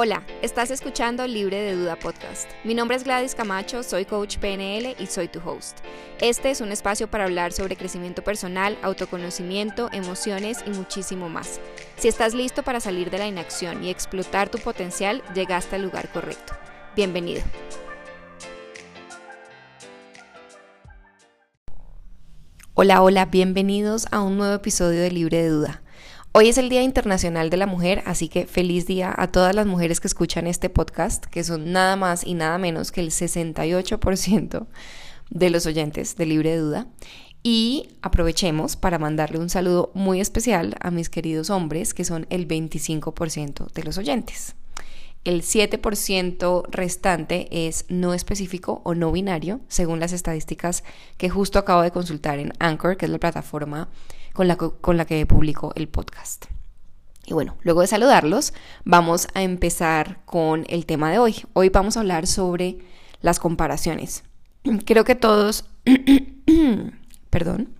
Hola, estás escuchando Libre de Duda Podcast. Mi nombre es Gladys Camacho, soy coach PNL y soy tu host. Este es un espacio para hablar sobre crecimiento personal, autoconocimiento, emociones y muchísimo más. Si estás listo para salir de la inacción y explotar tu potencial, llegaste al lugar correcto. Bienvenido. Hola, hola, bienvenidos a un nuevo episodio de Libre de Duda. Hoy es el Día Internacional de la Mujer, así que feliz día a todas las mujeres que escuchan este podcast, que son nada más y nada menos que el 68% de los oyentes de Libre Duda. Y aprovechemos para mandarle un saludo muy especial a mis queridos hombres, que son el 25% de los oyentes. El 7% restante es no específico o no binario, según las estadísticas que justo acabo de consultar en Anchor, que es la plataforma con la, con la que publico el podcast. Y bueno, luego de saludarlos, vamos a empezar con el tema de hoy. Hoy vamos a hablar sobre las comparaciones. Creo que todos, perdón,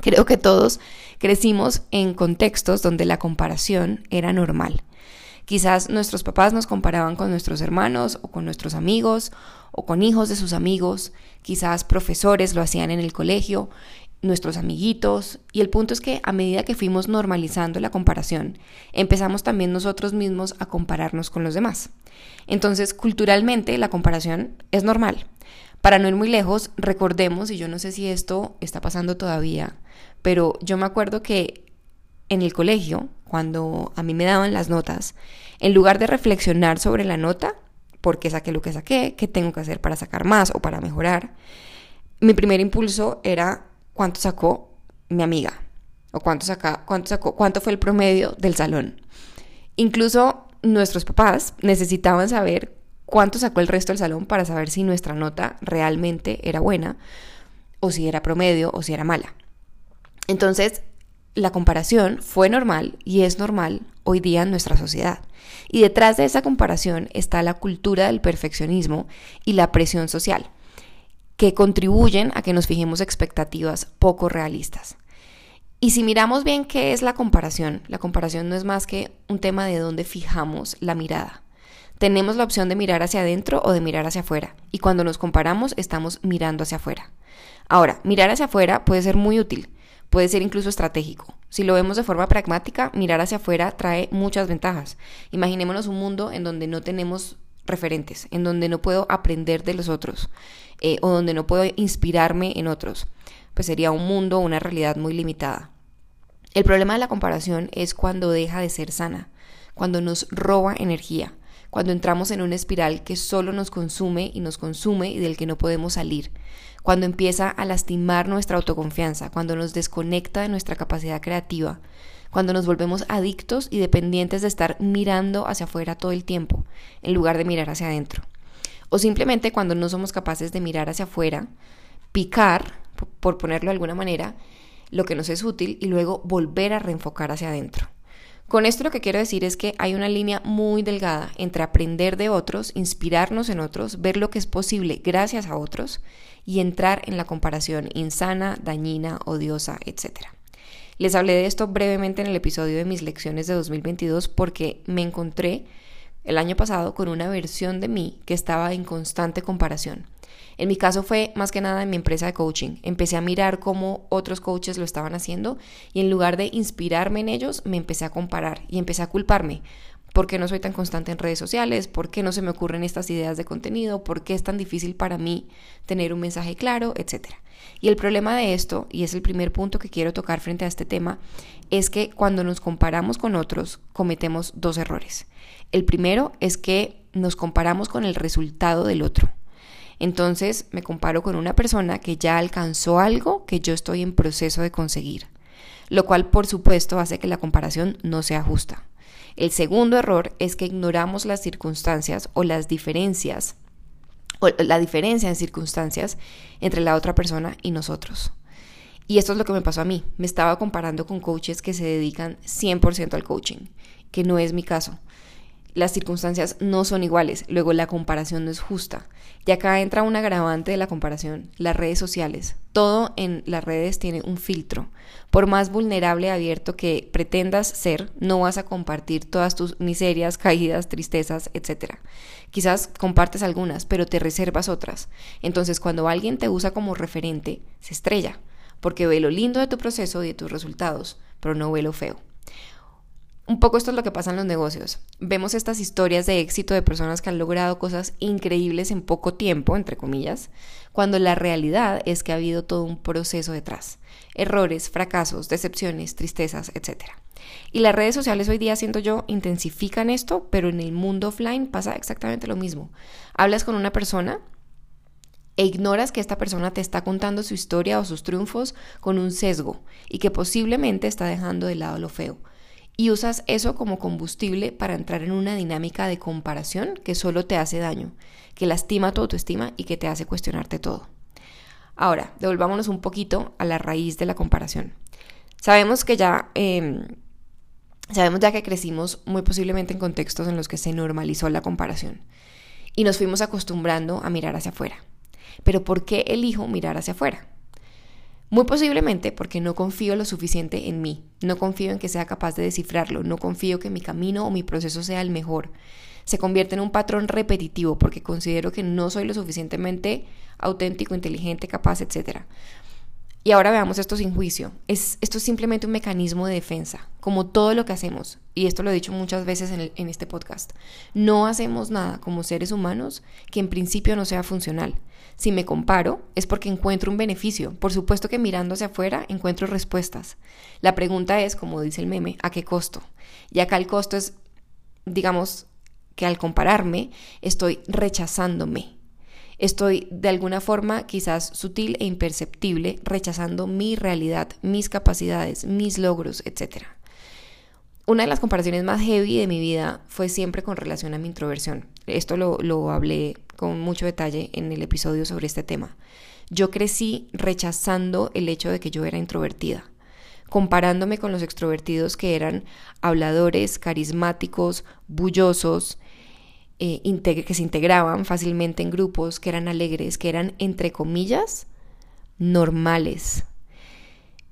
creo que todos crecimos en contextos donde la comparación era normal. Quizás nuestros papás nos comparaban con nuestros hermanos o con nuestros amigos o con hijos de sus amigos, quizás profesores lo hacían en el colegio nuestros amiguitos y el punto es que a medida que fuimos normalizando la comparación, empezamos también nosotros mismos a compararnos con los demás. Entonces, culturalmente la comparación es normal. Para no ir muy lejos, recordemos, y yo no sé si esto está pasando todavía, pero yo me acuerdo que en el colegio, cuando a mí me daban las notas, en lugar de reflexionar sobre la nota, por qué saqué lo que saqué, qué tengo que hacer para sacar más o para mejorar, mi primer impulso era cuánto sacó mi amiga o cuánto, saca, cuánto sacó, cuánto fue el promedio del salón. Incluso nuestros papás necesitaban saber cuánto sacó el resto del salón para saber si nuestra nota realmente era buena o si era promedio o si era mala. Entonces, la comparación fue normal y es normal hoy día en nuestra sociedad. Y detrás de esa comparación está la cultura del perfeccionismo y la presión social que contribuyen a que nos fijemos expectativas poco realistas. Y si miramos bien qué es la comparación, la comparación no es más que un tema de dónde fijamos la mirada. Tenemos la opción de mirar hacia adentro o de mirar hacia afuera, y cuando nos comparamos estamos mirando hacia afuera. Ahora, mirar hacia afuera puede ser muy útil, puede ser incluso estratégico. Si lo vemos de forma pragmática, mirar hacia afuera trae muchas ventajas. Imaginémonos un mundo en donde no tenemos referentes, en donde no puedo aprender de los otros eh, o donde no puedo inspirarme en otros, pues sería un mundo, una realidad muy limitada. El problema de la comparación es cuando deja de ser sana, cuando nos roba energía, cuando entramos en una espiral que solo nos consume y nos consume y del que no podemos salir, cuando empieza a lastimar nuestra autoconfianza, cuando nos desconecta de nuestra capacidad creativa, cuando nos volvemos adictos y dependientes de estar mirando hacia afuera todo el tiempo, en lugar de mirar hacia adentro. O simplemente cuando no somos capaces de mirar hacia afuera, picar, por ponerlo de alguna manera, lo que nos es útil y luego volver a reenfocar hacia adentro. Con esto lo que quiero decir es que hay una línea muy delgada entre aprender de otros, inspirarnos en otros, ver lo que es posible gracias a otros y entrar en la comparación insana, dañina, odiosa, etc. Les hablé de esto brevemente en el episodio de mis lecciones de 2022 porque me encontré el año pasado con una versión de mí que estaba en constante comparación. En mi caso fue más que nada en mi empresa de coaching. Empecé a mirar cómo otros coaches lo estaban haciendo y en lugar de inspirarme en ellos, me empecé a comparar y empecé a culparme. ¿Por qué no soy tan constante en redes sociales? ¿Por qué no se me ocurren estas ideas de contenido? ¿Por qué es tan difícil para mí tener un mensaje claro? Etcétera. Y el problema de esto, y es el primer punto que quiero tocar frente a este tema, es que cuando nos comparamos con otros cometemos dos errores. El primero es que nos comparamos con el resultado del otro. Entonces me comparo con una persona que ya alcanzó algo que yo estoy en proceso de conseguir, lo cual por supuesto hace que la comparación no sea justa. El segundo error es que ignoramos las circunstancias o las diferencias o la diferencia en circunstancias entre la otra persona y nosotros. Y esto es lo que me pasó a mí. Me estaba comparando con coaches que se dedican 100% al coaching, que no es mi caso. Las circunstancias no son iguales, luego la comparación no es justa. Y acá entra un agravante de la comparación, las redes sociales. Todo en las redes tiene un filtro. Por más vulnerable y abierto que pretendas ser, no vas a compartir todas tus miserias, caídas, tristezas, etc. Quizás compartes algunas, pero te reservas otras. Entonces, cuando alguien te usa como referente, se estrella, porque ve lo lindo de tu proceso y de tus resultados, pero no ve lo feo. Un poco esto es lo que pasa en los negocios. Vemos estas historias de éxito de personas que han logrado cosas increíbles en poco tiempo, entre comillas, cuando la realidad es que ha habido todo un proceso detrás. Errores, fracasos, decepciones, tristezas, etc. Y las redes sociales hoy día, siento yo, intensifican esto, pero en el mundo offline pasa exactamente lo mismo. Hablas con una persona e ignoras que esta persona te está contando su historia o sus triunfos con un sesgo y que posiblemente está dejando de lado lo feo y usas eso como combustible para entrar en una dinámica de comparación que solo te hace daño, que lastima tu autoestima y que te hace cuestionarte todo. Ahora, devolvámonos un poquito a la raíz de la comparación. Sabemos que ya, em, sabemos ya que crecimos muy posiblemente en contextos en los que se normalizó la comparación y nos fuimos acostumbrando a mirar hacia afuera. Pero ¿por qué elijo mirar hacia afuera? Muy posiblemente porque no confío lo suficiente en mí, no confío en que sea capaz de descifrarlo, no confío que mi camino o mi proceso sea el mejor. Se convierte en un patrón repetitivo porque considero que no soy lo suficientemente auténtico, inteligente, capaz, etc. Y ahora veamos esto sin juicio. Es, esto es simplemente un mecanismo de defensa, como todo lo que hacemos, y esto lo he dicho muchas veces en, en este podcast. No hacemos nada como seres humanos que en principio no sea funcional. Si me comparo, es porque encuentro un beneficio. Por supuesto que mirando hacia afuera encuentro respuestas. La pregunta es, como dice el meme, ¿a qué costo? Y acá el costo es, digamos, que al compararme estoy rechazándome. Estoy de alguna forma quizás sutil e imperceptible rechazando mi realidad, mis capacidades, mis logros, etc. Una de las comparaciones más heavy de mi vida fue siempre con relación a mi introversión. Esto lo, lo hablé con mucho detalle en el episodio sobre este tema. Yo crecí rechazando el hecho de que yo era introvertida, comparándome con los extrovertidos que eran habladores, carismáticos, bullosos, eh, que se integraban fácilmente en grupos, que eran alegres, que eran, entre comillas, normales.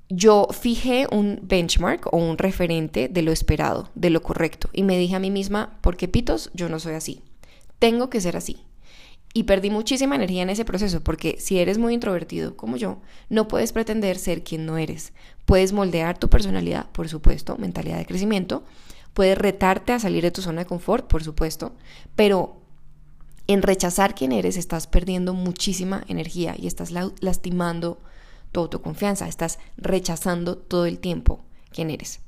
Yo fijé un benchmark o un referente de lo esperado, de lo correcto, y me dije a mí misma, porque pitos, yo no soy así. Tengo que ser así. Y perdí muchísima energía en ese proceso, porque si eres muy introvertido como yo, no puedes pretender ser quien no eres. Puedes moldear tu personalidad, por supuesto, mentalidad de crecimiento, puedes retarte a salir de tu zona de confort, por supuesto, pero en rechazar quién eres estás perdiendo muchísima energía y estás lastimando tu autoconfianza, estás rechazando todo el tiempo quién eres.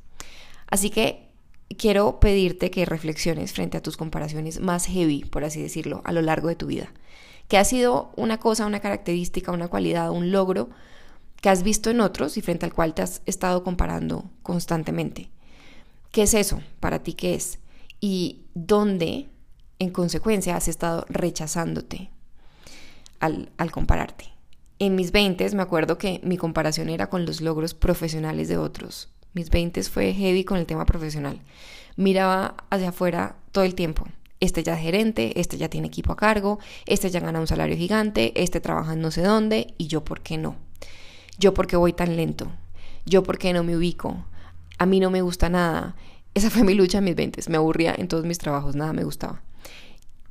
Así que quiero pedirte que reflexiones frente a tus comparaciones más heavy, por así decirlo, a lo largo de tu vida. ¿Qué ha sido una cosa, una característica, una cualidad, un logro que has visto en otros y frente al cual te has estado comparando constantemente? ¿Qué es eso? ¿Para ti qué es? ¿Y dónde, en consecuencia, has estado rechazándote al, compararte? En mis 20 me acuerdo que mi comparación era con los logros profesionales de otros, mis 20 fue heavy con el tema profesional. Miraba hacia afuera todo el tiempo. Este ya es gerente, este ya tiene equipo a cargo, este ya gana un salario gigante, este trabaja en no sé dónde y yo por qué no. Yo por qué voy tan lento. Yo por qué no me ubico. A mí no me gusta nada. Esa fue mi lucha en mis 20. Me aburría en todos mis trabajos, nada me gustaba.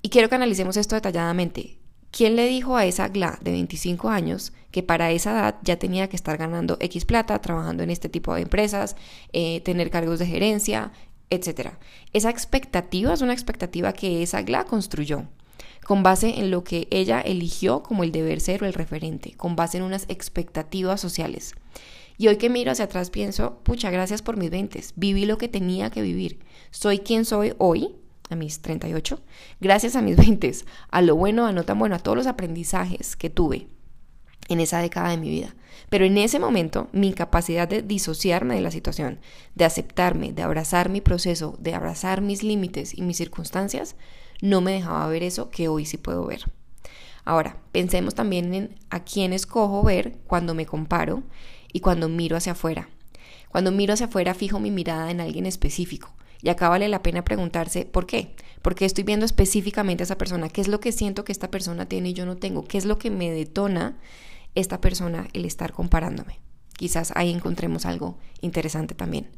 Y quiero que analicemos esto detalladamente. ¿Quién le dijo a esa GLA de 25 años que para esa edad ya tenía que estar ganando X plata, trabajando en este tipo de empresas, eh, tener cargos de gerencia, etcétera? Esa expectativa es una expectativa que esa GLA construyó con base en lo que ella eligió como el deber ser o el referente, con base en unas expectativas sociales. Y hoy que miro hacia atrás pienso, pucha, gracias por mis 20, viví lo que tenía que vivir, soy quien soy hoy a mis 38, gracias a mis 20, a lo bueno, a no tan bueno, a todos los aprendizajes que tuve en esa década de mi vida. Pero en ese momento, mi capacidad de disociarme de la situación, de aceptarme, de abrazar mi proceso, de abrazar mis límites y mis circunstancias, no me dejaba ver eso que hoy sí puedo ver. Ahora, pensemos también en a quién escojo ver cuando me comparo y cuando miro hacia afuera. Cuando miro hacia afuera fijo mi mirada en alguien específico, y acá vale la pena preguntarse, ¿por qué? porque estoy viendo específicamente a esa persona, qué es lo que siento que esta persona tiene y yo no tengo, qué es lo que me detona esta persona el estar comparándome. Quizás ahí encontremos algo interesante también.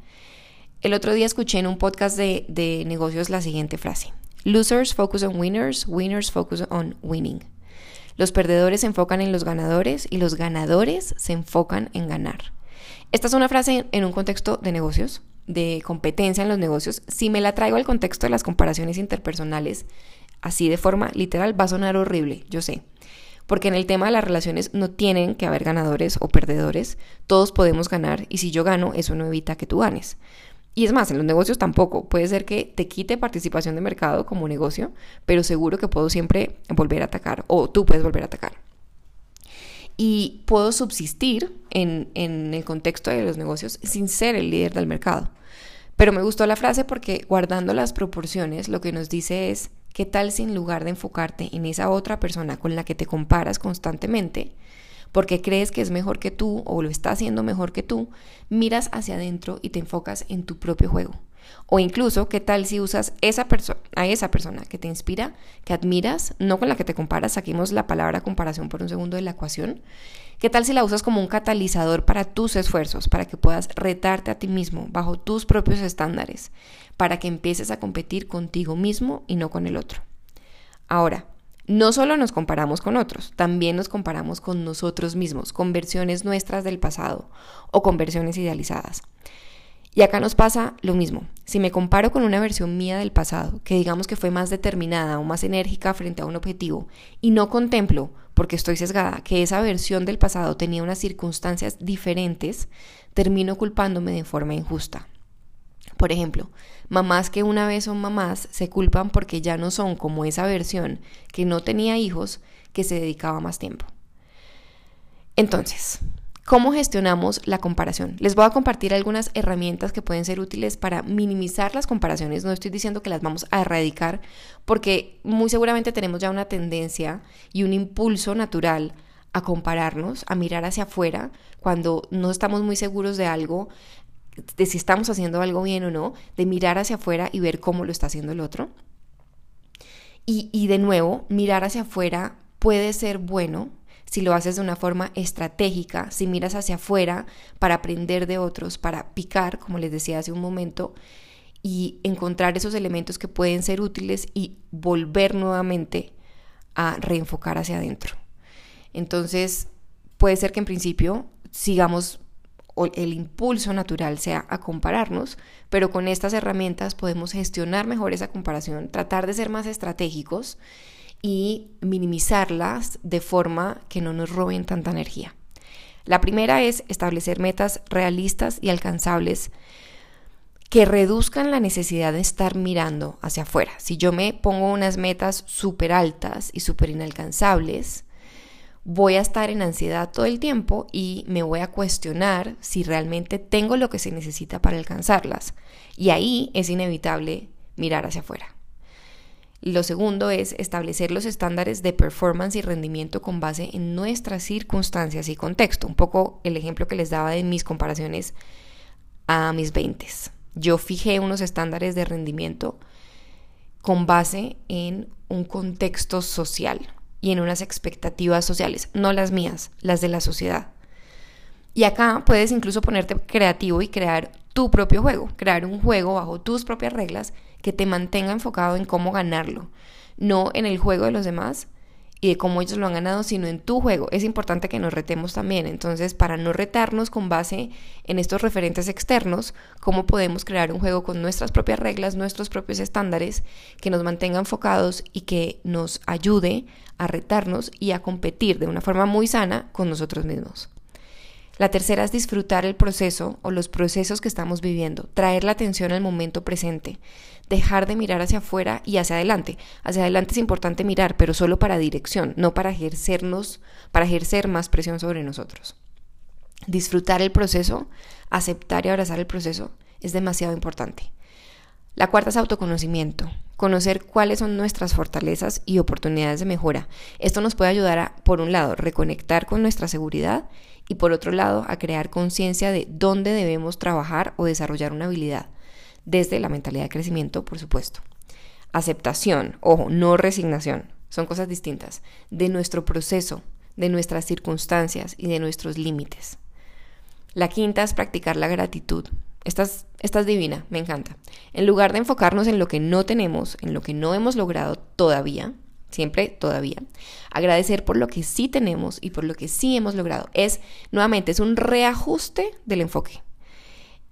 El otro día escuché en un podcast de, de negocios la siguiente frase. Losers focus on winners, winners focus on winning. Los perdedores se enfocan en los ganadores y los ganadores se enfocan en ganar. Esta es una frase en un contexto de negocios, de competencia en los negocios. Si me la traigo al contexto de las comparaciones interpersonales, así de forma literal, va a sonar horrible, yo sé. Porque en el tema de las relaciones no tienen que haber ganadores o perdedores, todos podemos ganar y si yo gano, eso no evita que tú ganes. Y es más, en los negocios tampoco. Puede ser que te quite participación de mercado como negocio, pero seguro que puedo siempre volver a atacar o tú puedes volver a atacar. Y puedo subsistir en, en el contexto de los negocios sin ser el líder del mercado. Pero me gustó la frase porque guardando las proporciones, lo que nos dice es, ¿qué tal si en lugar de enfocarte en esa otra persona con la que te comparas constantemente, porque crees que es mejor que tú o lo está haciendo mejor que tú, miras hacia adentro y te enfocas en tu propio juego? O incluso, ¿qué tal si usas esa a esa persona que te inspira, que admiras, no con la que te comparas, saquemos la palabra comparación por un segundo de la ecuación? ¿Qué tal si la usas como un catalizador para tus esfuerzos, para que puedas retarte a ti mismo bajo tus propios estándares, para que empieces a competir contigo mismo y no con el otro? Ahora, no solo nos comparamos con otros, también nos comparamos con nosotros mismos, con versiones nuestras del pasado o con versiones idealizadas. Y acá nos pasa lo mismo. Si me comparo con una versión mía del pasado, que digamos que fue más determinada o más enérgica frente a un objetivo, y no contemplo, porque estoy sesgada, que esa versión del pasado tenía unas circunstancias diferentes, termino culpándome de forma injusta. Por ejemplo, mamás que una vez son mamás se culpan porque ya no son como esa versión que no tenía hijos, que se dedicaba más tiempo. Entonces, ¿Cómo gestionamos la comparación? Les voy a compartir algunas herramientas que pueden ser útiles para minimizar las comparaciones. No estoy diciendo que las vamos a erradicar porque muy seguramente tenemos ya una tendencia y un impulso natural a compararnos, a mirar hacia afuera cuando no estamos muy seguros de algo, de si estamos haciendo algo bien o no, de mirar hacia afuera y ver cómo lo está haciendo el otro. Y, y de nuevo, mirar hacia afuera puede ser bueno si lo haces de una forma estratégica, si miras hacia afuera para aprender de otros, para picar, como les decía hace un momento, y encontrar esos elementos que pueden ser útiles y volver nuevamente a reenfocar hacia adentro. Entonces, puede ser que en principio sigamos o el impulso natural sea a compararnos, pero con estas herramientas podemos gestionar mejor esa comparación, tratar de ser más estratégicos y minimizarlas de forma que no nos roben tanta energía. La primera es establecer metas realistas y alcanzables que reduzcan la necesidad de estar mirando hacia afuera. Si yo me pongo unas metas súper altas y súper inalcanzables, voy a estar en ansiedad todo el tiempo y me voy a cuestionar si realmente tengo lo que se necesita para alcanzarlas. Y ahí es inevitable mirar hacia afuera. Lo segundo es establecer los estándares de performance y rendimiento con base en nuestras circunstancias y contexto. Un poco el ejemplo que les daba de mis comparaciones a mis 20. Yo fijé unos estándares de rendimiento con base en un contexto social y en unas expectativas sociales, no las mías, las de la sociedad. Y acá puedes incluso ponerte creativo y crear tu propio juego, crear un juego bajo tus propias reglas que te mantenga enfocado en cómo ganarlo, no en el juego de los demás y de cómo ellos lo han ganado, sino en tu juego. Es importante que nos retemos también. Entonces, para no retarnos con base en estos referentes externos, cómo podemos crear un juego con nuestras propias reglas, nuestros propios estándares, que nos mantenga enfocados y que nos ayude a retarnos y a competir de una forma muy sana con nosotros mismos. La tercera es disfrutar el proceso o los procesos que estamos viviendo, traer la atención al momento presente, dejar de mirar hacia afuera y hacia adelante. Hacia adelante es importante mirar, pero solo para dirección, no para ejercernos, para ejercer más presión sobre nosotros. Disfrutar el proceso, aceptar y abrazar el proceso es demasiado importante. La cuarta es autoconocimiento, conocer cuáles son nuestras fortalezas y oportunidades de mejora. Esto nos puede ayudar a, por un lado, reconectar con nuestra seguridad y por otro lado, a crear conciencia de dónde debemos trabajar o desarrollar una habilidad desde la mentalidad de crecimiento, por supuesto. aceptación, ojo, no resignación, son cosas distintas, de nuestro proceso, de nuestras circunstancias y de nuestros límites. La quinta es practicar la gratitud. Esta es, divina, me encanta. En lugar de enfocarnos en lo que no tenemos, en lo que no hemos logrado todavía, siempre todavía, agradecer por lo que sí tenemos y por lo que sí hemos logrado. Es, nuevamente, es un reajuste del enfoque.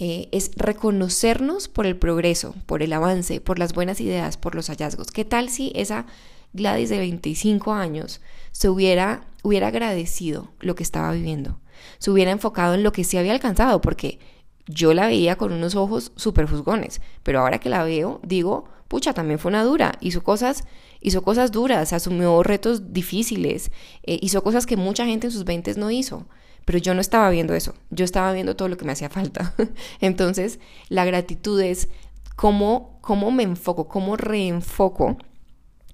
Eh, es reconocernos por el progreso, por el avance, por las buenas ideas, por los hallazgos. ¿Qué tal si esa Gladys de 25 años se hubiera, hubiera agradecido lo que estaba viviendo? Se hubiera enfocado en lo que sí había alcanzado, porque yo la veía con unos ojos súper juzgones, pero ahora que la veo, digo, pucha, también fue una dura, hizo cosas, hizo cosas duras, asumió retos difíciles, eh, hizo cosas que mucha gente en sus 20 no hizo, pero yo no estaba viendo eso, yo estaba viendo todo lo que me hacía falta. Entonces, la gratitud es cómo, cómo me enfoco, cómo reenfoco.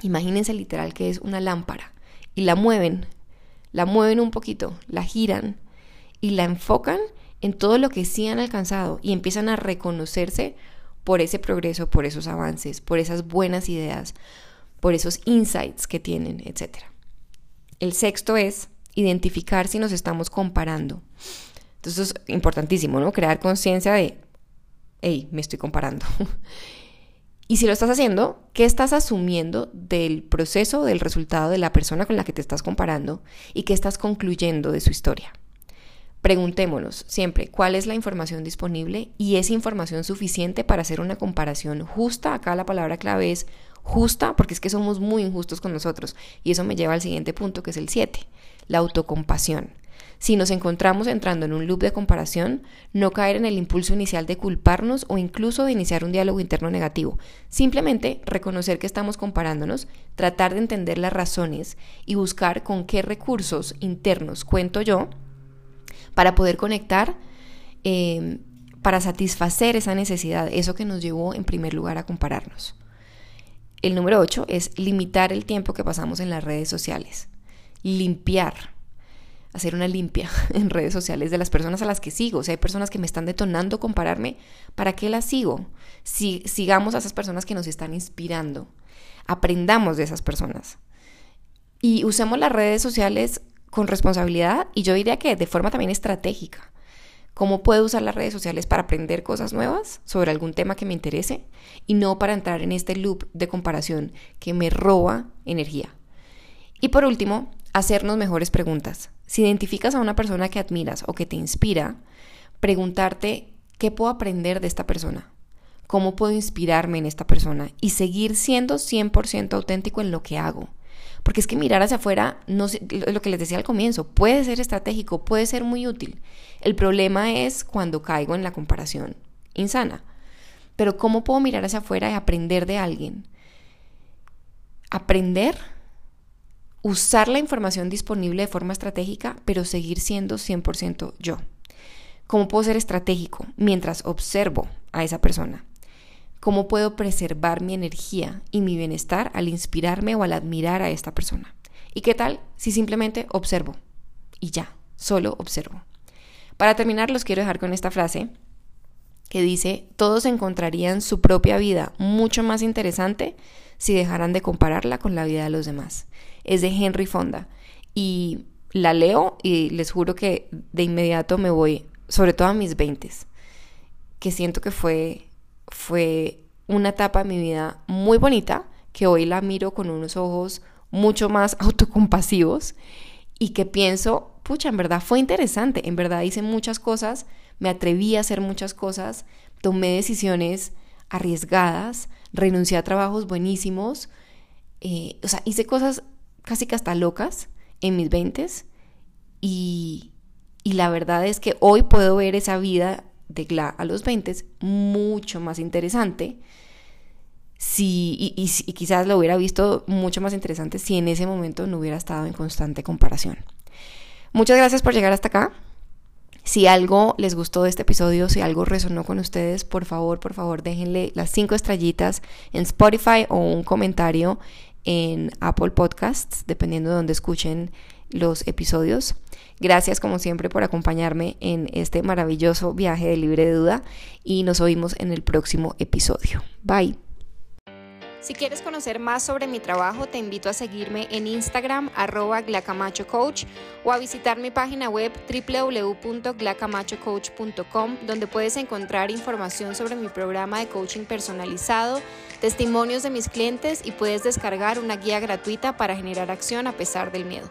Imagínense literal que es una lámpara y la mueven, la mueven un poquito, la giran y la enfocan en todo lo que sí han alcanzado y empiezan a reconocerse por ese progreso, por esos avances, por esas buenas ideas, por esos insights que tienen, etc. El sexto es identificar si nos estamos comparando. Entonces es importantísimo, ¿no? Crear conciencia de, hey, me estoy comparando. y si lo estás haciendo, ¿qué estás asumiendo del proceso, del resultado de la persona con la que te estás comparando y qué estás concluyendo de su historia? Preguntémonos siempre cuál es la información disponible y es información suficiente para hacer una comparación justa. Acá la palabra clave es justa porque es que somos muy injustos con nosotros. Y eso me lleva al siguiente punto que es el 7, la autocompasión. Si nos encontramos entrando en un loop de comparación, no caer en el impulso inicial de culparnos o incluso de iniciar un diálogo interno negativo. Simplemente reconocer que estamos comparándonos, tratar de entender las razones y buscar con qué recursos internos cuento yo para poder conectar, em, para satisfacer esa necesidad, eso que nos llevó en primer lugar a compararnos. El número 8 es limitar el tiempo que pasamos en las redes sociales. Limpiar, hacer una limpia en redes sociales de las personas a las que sigo. O sea, hay personas que me están detonando compararme. ¿Para qué las sigo? Si, sigamos a esas personas que nos están inspirando. Aprendamos de esas personas. Y usemos las redes sociales con responsabilidad y yo diría que de forma también estratégica. ¿Cómo puedo usar las redes sociales para aprender cosas nuevas sobre algún tema que me interese y no para entrar en este loop de comparación que me roba energía? Y por último, hacernos mejores preguntas. Si identificas a una persona que admiras o que te inspira, preguntarte qué puedo aprender de esta persona, cómo puedo inspirarme en esta persona y seguir siendo 100% auténtico en lo que hago. Porque es que mirar hacia afuera, no lo que les decía al comienzo, puede ser estratégico, puede ser muy útil. El problema es cuando caigo en la comparación insana. Pero ¿cómo puedo mirar hacia afuera y aprender de alguien? Aprender, usar la información disponible de forma estratégica, pero seguir siendo 100% yo. ¿Cómo puedo ser estratégico mientras observo a esa persona? cómo puedo preservar mi energía y mi bienestar al inspirarme o al admirar a esta persona. ¿Y qué tal si simplemente observo? Y ya, solo observo. Para terminar, los quiero dejar con esta frase que dice, todos encontrarían su propia vida mucho más interesante si dejaran de compararla con la vida de los demás. Es de Henry Fonda. Y la leo y les juro que de inmediato me voy, sobre todo a mis veintes, que siento que fue fue una etapa de mi vida muy bonita, que hoy la miro con unos ojos mucho más autocompasivos y que pienso, pucha, en verdad fue interesante, en verdad hice muchas cosas, me atreví a hacer muchas cosas, tomé decisiones arriesgadas, renuncié a trabajos buenísimos, eh, o sea, hice cosas casi que hasta locas en mis veintes y, y la verdad es que hoy puedo ver esa vida de GLA a los 20 es mucho más interesante. Si, y, y, quizás lo hubiera visto mucho más interesante si en ese momento no hubiera estado en constante comparación. Muchas gracias por llegar hasta acá. Si algo les gustó de este episodio, si algo resonó con ustedes, por favor, por favor, déjenle las cinco estrellitas en Spotify o un comentario en Apple Podcasts, dependiendo de donde escuchen los episodios. Gracias como siempre por acompañarme en este maravilloso viaje de libre duda y nos oímos en el próximo episodio. Bye. Si quieres conocer más sobre mi trabajo, te invito a seguirme en Instagram arroba glacamachocoach o a visitar mi página web www.glacamachocoach.com donde puedes encontrar información sobre mi programa de coaching personalizado, testimonios de mis clientes y puedes descargar una guía gratuita para generar acción a pesar del miedo.